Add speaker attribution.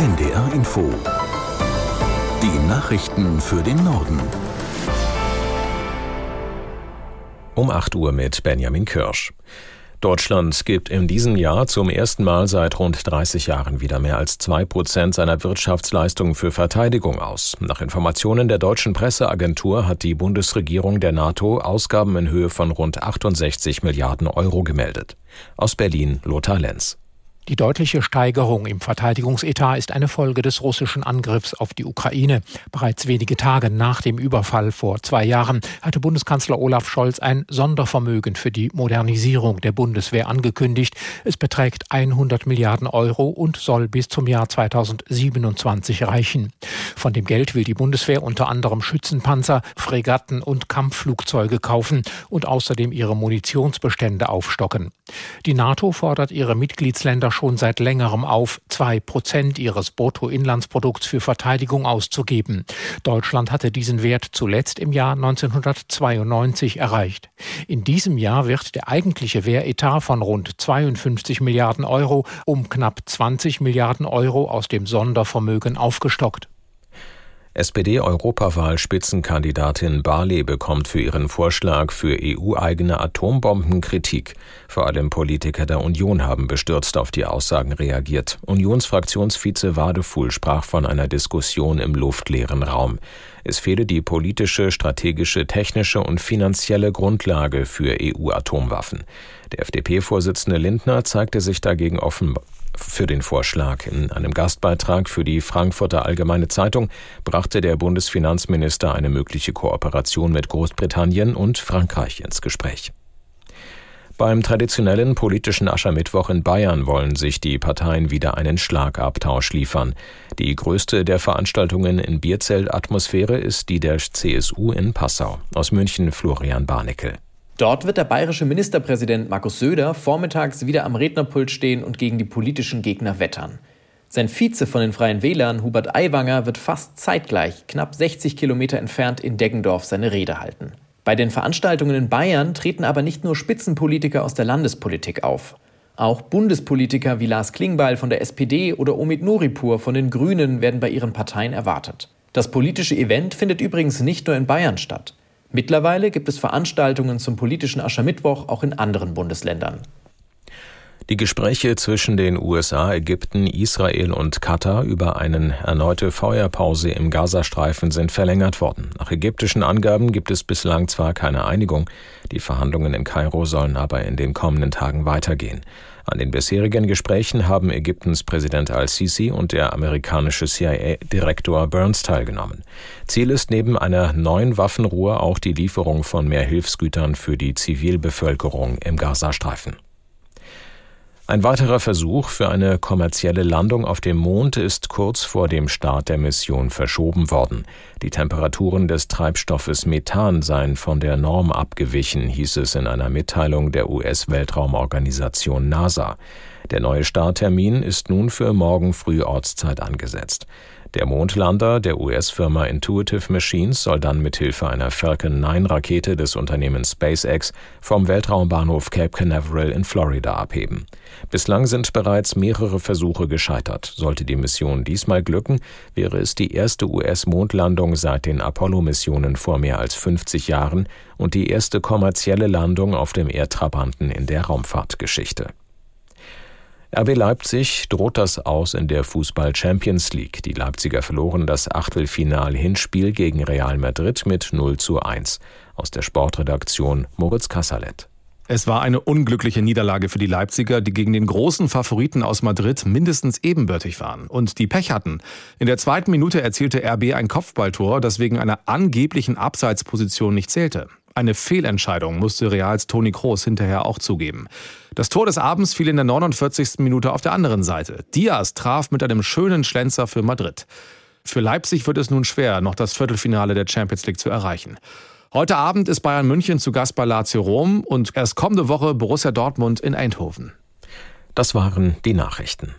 Speaker 1: NDR Info. Die Nachrichten für den Norden.
Speaker 2: Um 8 Uhr mit Benjamin Kirsch. Deutschland gibt in diesem Jahr zum ersten Mal seit rund 30 Jahren wieder mehr als zwei Prozent seiner Wirtschaftsleistung für Verteidigung aus. Nach Informationen der deutschen Presseagentur hat die Bundesregierung der NATO Ausgaben in Höhe von rund 68 Milliarden Euro gemeldet. Aus Berlin Lothar Lenz.
Speaker 3: Die deutliche Steigerung im Verteidigungsetat ist eine Folge des russischen Angriffs auf die Ukraine. Bereits wenige Tage nach dem Überfall vor zwei Jahren hatte Bundeskanzler Olaf Scholz ein Sondervermögen für die Modernisierung der Bundeswehr angekündigt. Es beträgt 100 Milliarden Euro und soll bis zum Jahr 2027 reichen. Von dem Geld will die Bundeswehr unter anderem Schützenpanzer, Fregatten und Kampfflugzeuge kaufen und außerdem ihre Munitionsbestände aufstocken. Die NATO fordert ihre Mitgliedsländer schon seit längerem auf, zwei Prozent ihres Bruttoinlandsprodukts für Verteidigung auszugeben. Deutschland hatte diesen Wert zuletzt im Jahr 1992 erreicht. In diesem Jahr wird der eigentliche Wehretat von rund 52 Milliarden Euro um knapp 20 Milliarden Euro aus dem Sondervermögen aufgestockt.
Speaker 2: SPD-Europawahl-Spitzenkandidatin Barley bekommt für ihren Vorschlag für EU-eigene Atombomben Kritik. Vor allem Politiker der Union haben bestürzt auf die Aussagen reagiert. Unionsfraktionsvize Wadefuhl sprach von einer Diskussion im luftleeren Raum. Es fehle die politische, strategische, technische und finanzielle Grundlage für EU-Atomwaffen. Der FDP-Vorsitzende Lindner zeigte sich dagegen offen für den Vorschlag. In einem Gastbeitrag für die Frankfurter Allgemeine Zeitung brachte der Bundesfinanzminister eine mögliche Kooperation mit Großbritannien und Frankreich ins Gespräch. Beim traditionellen politischen Aschermittwoch in Bayern wollen sich die Parteien wieder einen Schlagabtausch liefern. Die größte der Veranstaltungen in Bierzeltatmosphäre ist die der CSU in Passau. Aus München Florian Barnickel.
Speaker 4: Dort wird der bayerische Ministerpräsident Markus Söder vormittags wieder am Rednerpult stehen und gegen die politischen Gegner wettern. Sein Vize von den Freien Wählern, Hubert Aiwanger, wird fast zeitgleich, knapp 60 Kilometer entfernt in Deggendorf, seine Rede halten. Bei den Veranstaltungen in Bayern treten aber nicht nur Spitzenpolitiker aus der Landespolitik auf. Auch Bundespolitiker wie Lars Klingbeil von der SPD oder Omid Nuripur von den Grünen werden bei ihren Parteien erwartet. Das politische Event findet übrigens nicht nur in Bayern statt. Mittlerweile gibt es Veranstaltungen zum politischen Aschermittwoch auch in anderen Bundesländern.
Speaker 2: Die Gespräche zwischen den USA, Ägypten, Israel und Katar über eine erneute Feuerpause im Gazastreifen sind verlängert worden. Nach ägyptischen Angaben gibt es bislang zwar keine Einigung, die Verhandlungen in Kairo sollen aber in den kommenden Tagen weitergehen. An den bisherigen Gesprächen haben Ägyptens Präsident al-Sisi und der amerikanische CIA-Direktor Burns teilgenommen. Ziel ist neben einer neuen Waffenruhe auch die Lieferung von mehr Hilfsgütern für die Zivilbevölkerung im Gazastreifen. Ein weiterer Versuch für eine kommerzielle Landung auf dem Mond ist kurz vor dem Start der Mission verschoben worden. Die Temperaturen des Treibstoffes Methan seien von der Norm abgewichen, hieß es in einer Mitteilung der US-Weltraumorganisation NASA. Der neue Starttermin ist nun für morgen früh Ortszeit angesetzt. Der Mondlander der US-Firma Intuitive Machines soll dann mithilfe einer Falcon 9 Rakete des Unternehmens SpaceX vom Weltraumbahnhof Cape Canaveral in Florida abheben. Bislang sind bereits mehrere Versuche gescheitert. Sollte die Mission diesmal glücken, wäre es die erste US-Mondlandung seit den Apollo-Missionen vor mehr als 50 Jahren und die erste kommerzielle Landung auf dem Erdtrabanten in der Raumfahrtgeschichte. RB Leipzig droht das aus in der Fußball Champions League. Die Leipziger verloren das Achtelfinal-Hinspiel gegen Real Madrid mit 0 zu 1. Aus der Sportredaktion Moritz Kassalet.
Speaker 5: Es war eine unglückliche Niederlage für die Leipziger, die gegen den großen Favoriten aus Madrid mindestens ebenbürtig waren und die Pech hatten. In der zweiten Minute erzielte RB ein Kopfballtor, das wegen einer angeblichen Abseitsposition nicht zählte. Eine Fehlentscheidung musste Reals Toni Kroos hinterher auch zugeben. Das Tor des Abends fiel in der 49. Minute auf der anderen Seite. Diaz traf mit einem schönen Schlenzer für Madrid. Für Leipzig wird es nun schwer, noch das Viertelfinale der Champions League zu erreichen. Heute Abend ist Bayern München zu Gast bei Lazio Rom und erst kommende Woche Borussia Dortmund in Eindhoven.
Speaker 2: Das waren die Nachrichten.